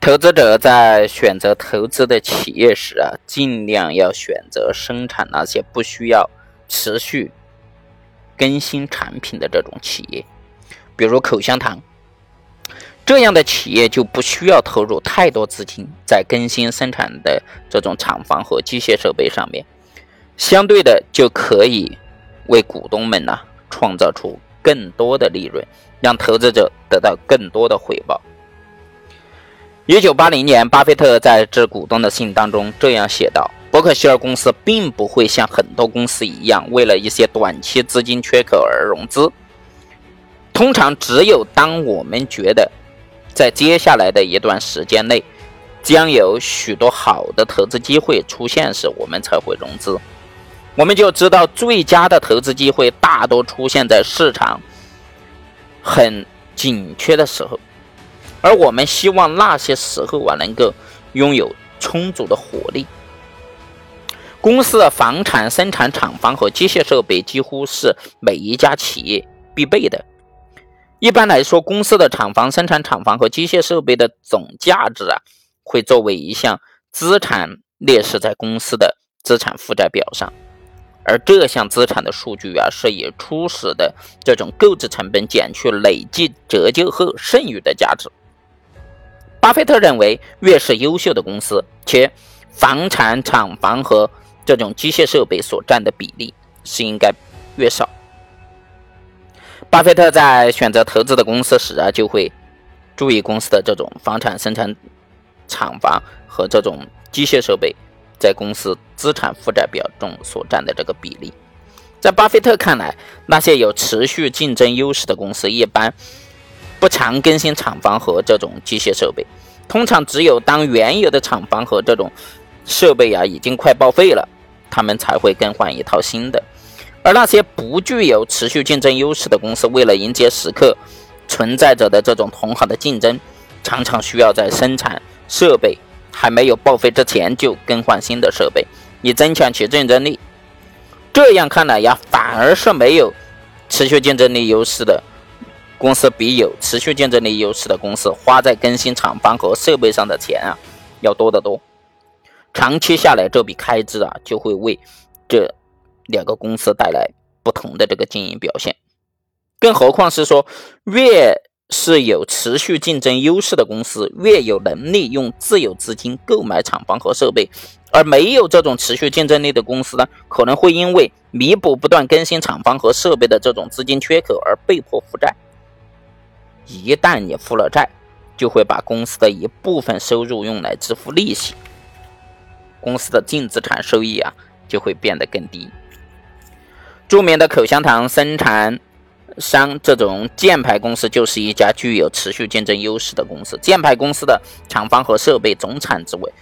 投资者在选择投资的企业时啊，尽量要选择生产那些不需要持续更新产品的这种企业，比如口香糖这样的企业就不需要投入太多资金在更新生产的这种厂房和机械设备上面，相对的就可以为股东们呢创造出更多的利润，让投资者得到更多的回报。一九八零年，巴菲特在致股东的信当中这样写道：“伯克希尔公司并不会像很多公司一样，为了一些短期资金缺口而融资。通常，只有当我们觉得在接下来的一段时间内将有许多好的投资机会出现时，我们才会融资。我们就知道，最佳的投资机会大多出现在市场很紧缺的时候。”而我们希望那些时候啊，能够拥有充足的活力。公司的房产生产厂房和机械设备几乎是每一家企业必备的。一般来说，公司的厂房生产厂房和机械设备的总价值啊，会作为一项资产列示在公司的资产负债表上。而这项资产的数据啊，是以初始的这种购置成本减去累计折旧后剩余的价值。巴菲特认为，越是优秀的公司，且房产厂房和这种机械设备所占的比例是应该越少。巴菲特在选择投资的公司时啊，就会注意公司的这种房产生产厂房和这种机械设备在公司资产负债表中所占的这个比例。在巴菲特看来，那些有持续竞争优势的公司一般。不常更新厂房和这种机械设备，通常只有当原有的厂房和这种设备啊已经快报废了，他们才会更换一套新的。而那些不具有持续竞争优势的公司，为了迎接时刻存在着的这种同行的竞争，常常需要在生产设备还没有报废之前就更换新的设备，以增强其竞争力。这样看来呀，反而是没有持续竞争力优势的。公司比有持续竞争力优势的公司花在更新厂房和设备上的钱啊要多得多，长期下来这笔开支啊就会为这两个公司带来不同的这个经营表现。更何况是说，越是有持续竞争优势的公司，越有能力用自有资金购买厂房和设备，而没有这种持续竞争力的公司呢，可能会因为弥补不断更新厂房和设备的这种资金缺口而被迫负债。一旦你负了债，就会把公司的一部分收入用来支付利息，公司的净资产收益啊就会变得更低。著名的口香糖生产商这种箭牌公司就是一家具有持续竞争优势的公司。箭牌公司的厂房和设备总产值为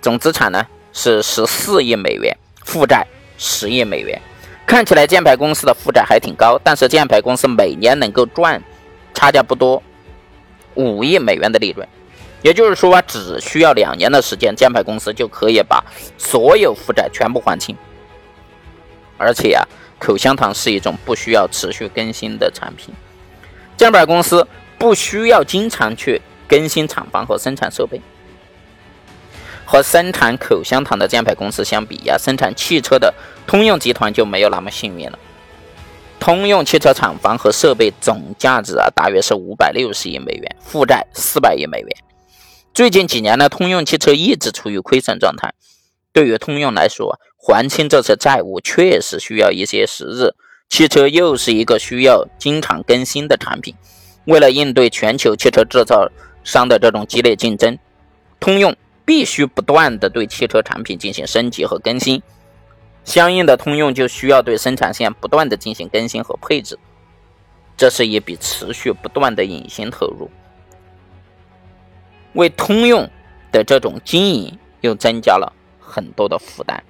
总资产呢是十四亿美元，负债十亿美元。看起来箭牌公司的负债还挺高，但是箭牌公司每年能够赚。差价不多，五亿美元的利润，也就是说，只需要两年的时间，箭牌公司就可以把所有负债全部还清。而且啊，口香糖是一种不需要持续更新的产品，箭牌公司不需要经常去更新厂房和生产设备。和生产口香糖的箭牌公司相比呀，生产汽车的通用集团就没有那么幸运了。通用汽车厂房和设备总价值啊，大约是五百六十亿美元，负债四百亿美元。最近几年呢，通用汽车一直处于亏损状态。对于通用来说，还清这些债务确实需要一些时日。汽车又是一个需要经常更新的产品，为了应对全球汽车制造商的这种激烈竞争，通用必须不断的对汽车产品进行升级和更新。相应的，通用就需要对生产线不断的进行更新和配置，这是一笔持续不断的隐形投入，为通用的这种经营又增加了很多的负担。